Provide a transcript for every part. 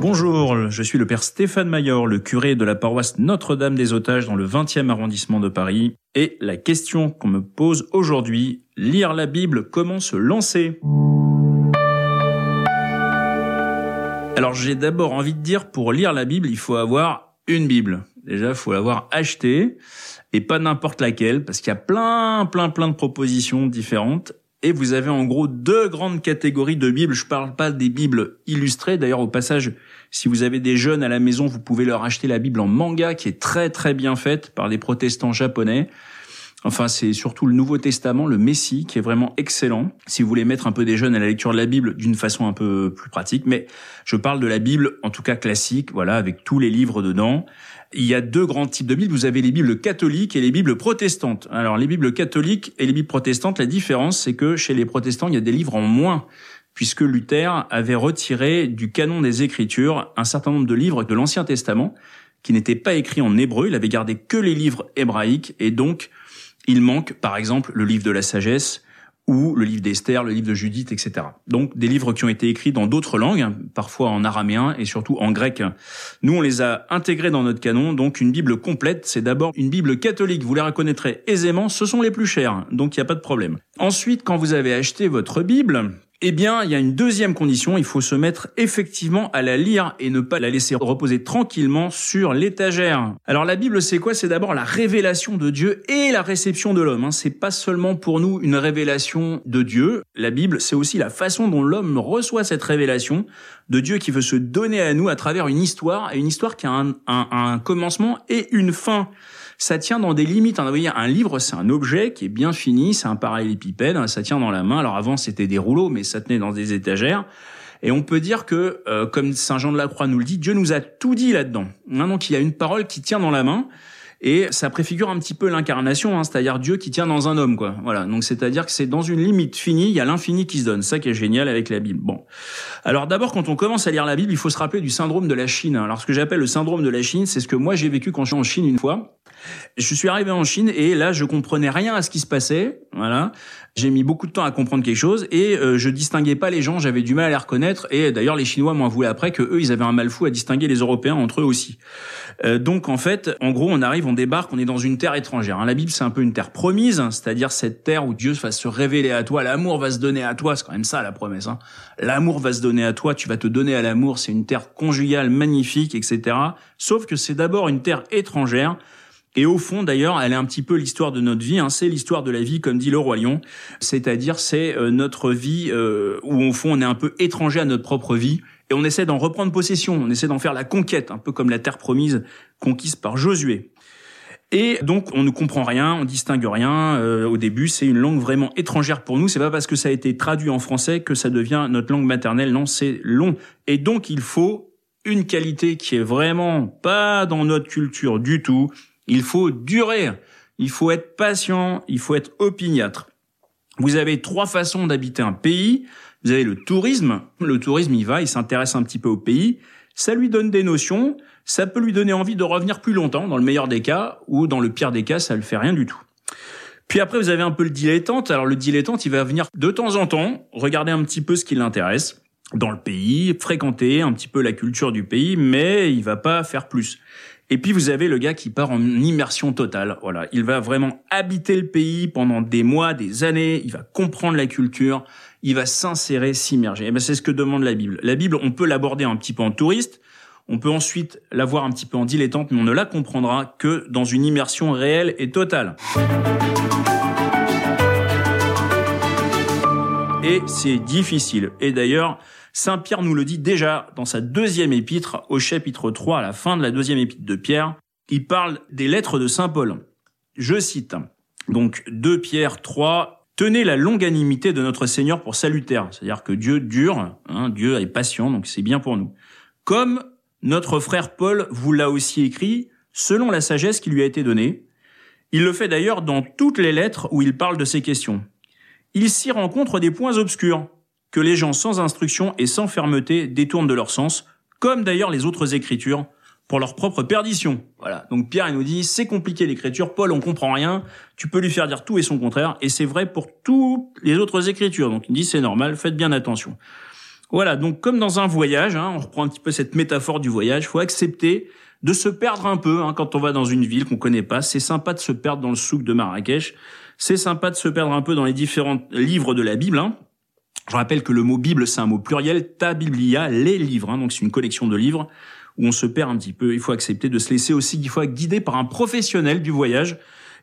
Bonjour, je suis le père Stéphane Mayor, le curé de la paroisse Notre-Dame des Otages dans le 20e arrondissement de Paris. Et la question qu'on me pose aujourd'hui, lire la Bible, comment se lancer? Alors j'ai d'abord envie de dire, pour lire la Bible, il faut avoir une Bible. Déjà, faut l'avoir achetée, et pas n'importe laquelle, parce qu'il y a plein, plein, plein de propositions différentes. Et vous avez en gros deux grandes catégories de Bibles. Je parle pas des Bibles illustrées. D'ailleurs, au passage, si vous avez des jeunes à la maison, vous pouvez leur acheter la Bible en manga qui est très très bien faite par des protestants japonais. Enfin, c'est surtout le Nouveau Testament, le Messie, qui est vraiment excellent. Si vous voulez mettre un peu des jeunes à la lecture de la Bible d'une façon un peu plus pratique, mais je parle de la Bible, en tout cas classique, voilà, avec tous les livres dedans. Il y a deux grands types de Bibles. Vous avez les Bibles catholiques et les Bibles protestantes. Alors, les Bibles catholiques et les Bibles protestantes, la différence, c'est que chez les protestants, il y a des livres en moins puisque Luther avait retiré du canon des Écritures un certain nombre de livres de l'Ancien Testament qui n'étaient pas écrits en hébreu. Il avait gardé que les livres hébraïques et donc il manque, par exemple, le livre de la sagesse ou le livre d'Esther, le livre de Judith, etc. Donc des livres qui ont été écrits dans d'autres langues, parfois en araméen et surtout en grec. Nous, on les a intégrés dans notre canon, donc une Bible complète, c'est d'abord une Bible catholique, vous les reconnaîtrez aisément, ce sont les plus chers, donc il n'y a pas de problème. Ensuite, quand vous avez acheté votre Bible, eh bien, il y a une deuxième condition, il faut se mettre effectivement à la lire et ne pas la laisser reposer tranquillement sur l'étagère. Alors la Bible, c'est quoi? C'est d'abord la révélation de Dieu et la réception de l'homme. Hein. C'est pas seulement pour nous une révélation de Dieu. La Bible, c'est aussi la façon dont l'homme reçoit cette révélation de Dieu qui veut se donner à nous à travers une histoire, et une histoire qui a un, un commencement et une fin ça tient dans des limites. Hein. Vous voyez, un livre, c'est un objet qui est bien fini, c'est un parallélépipède, hein. ça tient dans la main. Alors avant, c'était des rouleaux, mais ça tenait dans des étagères. Et on peut dire que, euh, comme Saint Jean de la Croix nous le dit, Dieu nous a tout dit là-dedans. Hein, donc il y a une parole qui tient dans la main. Et ça préfigure un petit peu l'incarnation, hein, c'est-à-dire Dieu qui tient dans un homme, quoi. Voilà. Donc c'est-à-dire que c'est dans une limite finie, il y a l'infini qui se donne. Ça qui est génial avec la Bible. Bon. Alors d'abord, quand on commence à lire la Bible, il faut se rappeler du syndrome de la Chine. Alors ce que j'appelle le syndrome de la Chine, c'est ce que moi j'ai vécu quand je suis en Chine une fois. Je suis arrivé en Chine et là, je comprenais rien à ce qui se passait. Voilà. J'ai mis beaucoup de temps à comprendre quelque chose et euh, je distinguais pas les gens, j'avais du mal à les reconnaître et d'ailleurs les Chinois m'ont avoué après que eux ils avaient un mal fou à distinguer les Européens entre eux aussi. Euh, donc en fait, en gros, on arrive, on débarque, on est dans une terre étrangère. Hein. La Bible c'est un peu une terre promise, hein, c'est-à-dire cette terre où Dieu va se révéler à toi, l'amour va se donner à toi, c'est quand même ça la promesse. Hein. L'amour va se donner à toi, tu vas te donner à l'amour, c'est une terre conjugale magnifique, etc. Sauf que c'est d'abord une terre étrangère et au fond, d'ailleurs, elle est un petit peu l'histoire de notre vie. C'est l'histoire de la vie, comme dit le roi Lion. C'est-à-dire, c'est euh, notre vie euh, où, au fond, on est un peu étranger à notre propre vie. Et on essaie d'en reprendre possession. On essaie d'en faire la conquête, un peu comme la terre promise conquise par Josué. Et donc, on ne comprend rien, on distingue rien. Euh, au début, c'est une langue vraiment étrangère pour nous. C'est pas parce que ça a été traduit en français que ça devient notre langue maternelle. Non, c'est long. Et donc, il faut une qualité qui est vraiment pas dans notre culture du tout il faut durer, il faut être patient, il faut être opiniâtre. Vous avez trois façons d'habiter un pays. Vous avez le tourisme. Le tourisme, il va, il s'intéresse un petit peu au pays. Ça lui donne des notions. Ça peut lui donner envie de revenir plus longtemps, dans le meilleur des cas, ou dans le pire des cas, ça le fait rien du tout. Puis après, vous avez un peu le dilettante. Alors le dilettante, il va venir de temps en temps regarder un petit peu ce qui l'intéresse dans le pays, fréquenter un petit peu la culture du pays, mais il va pas faire plus. Et puis vous avez le gars qui part en immersion totale. Voilà, il va vraiment habiter le pays pendant des mois, des années. Il va comprendre la culture. Il va s'insérer, s'immerger. Et ben c'est ce que demande la Bible. La Bible, on peut l'aborder un petit peu en touriste. On peut ensuite la voir un petit peu en dilettante, mais on ne la comprendra que dans une immersion réelle et totale. Et c'est difficile. Et d'ailleurs, Saint Pierre nous le dit déjà dans sa deuxième épître, au chapitre 3, à la fin de la deuxième épître de Pierre. Il parle des lettres de Saint Paul. Je cite, donc 2 Pierre 3, Tenez la longanimité de notre Seigneur pour salutaire. C'est-à-dire que Dieu dure, hein, Dieu est patient, donc c'est bien pour nous. Comme notre frère Paul vous l'a aussi écrit, selon la sagesse qui lui a été donnée. Il le fait d'ailleurs dans toutes les lettres où il parle de ces questions. Il s'y rencontre des points obscurs, que les gens sans instruction et sans fermeté détournent de leur sens, comme d'ailleurs les autres écritures, pour leur propre perdition. Voilà. Donc Pierre il nous dit c'est compliqué l'écriture, Paul on comprend rien, tu peux lui faire dire tout et son contraire, et c'est vrai pour toutes les autres écritures. Donc il dit c'est normal, faites bien attention. Voilà, donc comme dans un voyage, hein, on reprend un petit peu cette métaphore du voyage, faut accepter de se perdre un peu hein, quand on va dans une ville qu'on connaît pas. C'est sympa de se perdre dans le souk de Marrakech. C'est sympa de se perdre un peu dans les différents livres de la Bible. Hein. Je rappelle que le mot Bible, c'est un mot pluriel, ta biblia, les livres. Hein, donc c'est une collection de livres où on se perd un petit peu. Il faut accepter de se laisser aussi, il faut guider par un professionnel du voyage,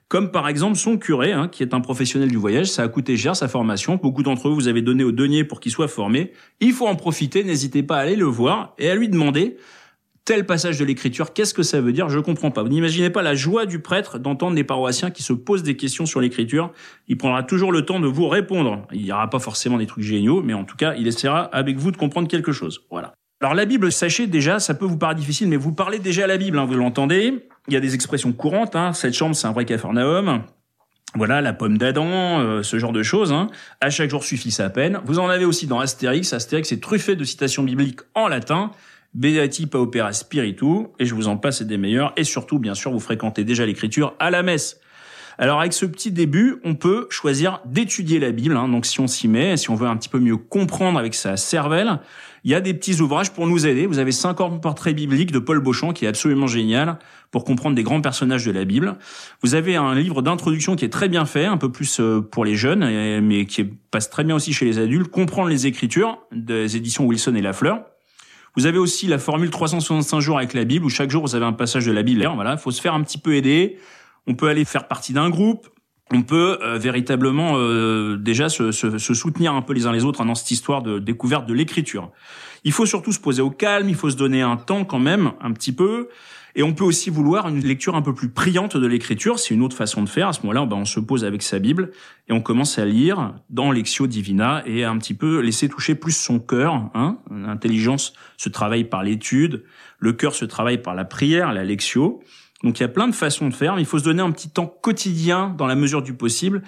comme par exemple son curé, hein, qui est un professionnel du voyage. Ça a coûté cher sa formation. Beaucoup d'entre vous, vous avez donné au denier pour qu'il soit formé. Il faut en profiter. N'hésitez pas à aller le voir et à lui demander tel passage de l'écriture, qu'est-ce que ça veut dire? Je comprends pas. Vous n'imaginez pas la joie du prêtre d'entendre des paroissiens qui se posent des questions sur l'écriture. Il prendra toujours le temps de vous répondre. Il n'y aura pas forcément des trucs géniaux, mais en tout cas, il essaiera avec vous de comprendre quelque chose. Voilà. Alors la Bible, sachez déjà, ça peut vous paraître difficile, mais vous parlez déjà à la Bible, hein, vous l'entendez. Il y a des expressions courantes. Hein. Cette chambre, c'est un vrai capharnaüm. Voilà, la pomme d'Adam, euh, ce genre de choses. Hein. À chaque jour suffit sa peine. Vous en avez aussi dans Astérix. Astérix est truffé de citations bibliques en latin. Beati Paupera Spiritu, et je vous en passe des meilleurs, et surtout, bien sûr, vous fréquentez déjà l'écriture à la messe. Alors avec ce petit début, on peut choisir d'étudier la Bible. Hein. donc si on s'y met, si on veut un petit peu mieux comprendre avec sa cervelle, il y a des petits ouvrages pour nous aider. Vous avez 50 portraits bibliques de Paul Beauchamp qui est absolument génial pour comprendre des grands personnages de la Bible. Vous avez un livre d'introduction qui est très bien fait, un peu plus euh, pour les jeunes, mais qui passe très bien aussi chez les adultes. Comprendre les Écritures des éditions Wilson et Lafleur. Vous avez aussi la formule 365 jours avec la Bible, où chaque jour vous avez un passage de la Bible. Voilà, faut se faire un petit peu aider. On peut aller faire partie d'un groupe. On peut euh, véritablement euh, déjà se, se, se, soutenir un peu les uns les autres dans cette histoire de découverte de l'écriture. Il faut surtout se poser au calme, il faut se donner un temps quand même, un petit peu. Et on peut aussi vouloir une lecture un peu plus priante de l'écriture. C'est une autre façon de faire. À ce moment-là, ben, on se pose avec sa Bible et on commence à lire dans Lexio Divina et un petit peu laisser toucher plus son cœur. Hein. L'intelligence se travaille par l'étude, le cœur se travaille par la prière, la Lexio. Donc il y a plein de façons de faire, mais il faut se donner un petit temps quotidien dans la mesure du possible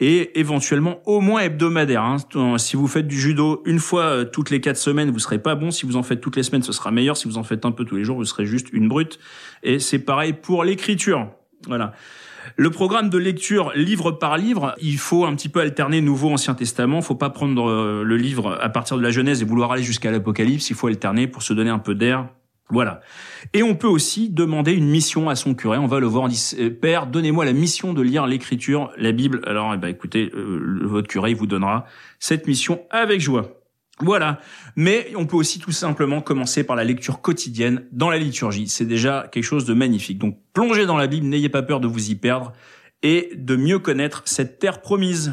et éventuellement au moins hebdomadaire. Hein. Si vous faites du judo une fois euh, toutes les quatre semaines, vous serez pas bon. Si vous en faites toutes les semaines, ce sera meilleur. Si vous en faites un peu tous les jours, vous serez juste une brute. Et c'est pareil pour l'écriture. Voilà. Le programme de lecture livre par livre, il faut un petit peu alterner Nouveau Ancien Testament. Faut pas prendre euh, le livre à partir de la Genèse et vouloir aller jusqu'à l'Apocalypse. Il faut alterner pour se donner un peu d'air voilà. Et on peut aussi demander une mission à son curé. On va le voir, on dit euh, Père, donnez-moi la mission de lire l'écriture, la Bible. Alors, eh ben, écoutez, euh, votre curé vous donnera cette mission avec joie. Voilà. Mais on peut aussi tout simplement commencer par la lecture quotidienne dans la liturgie. C'est déjà quelque chose de magnifique. Donc, plongez dans la Bible, n'ayez pas peur de vous y perdre et de mieux connaître cette terre promise.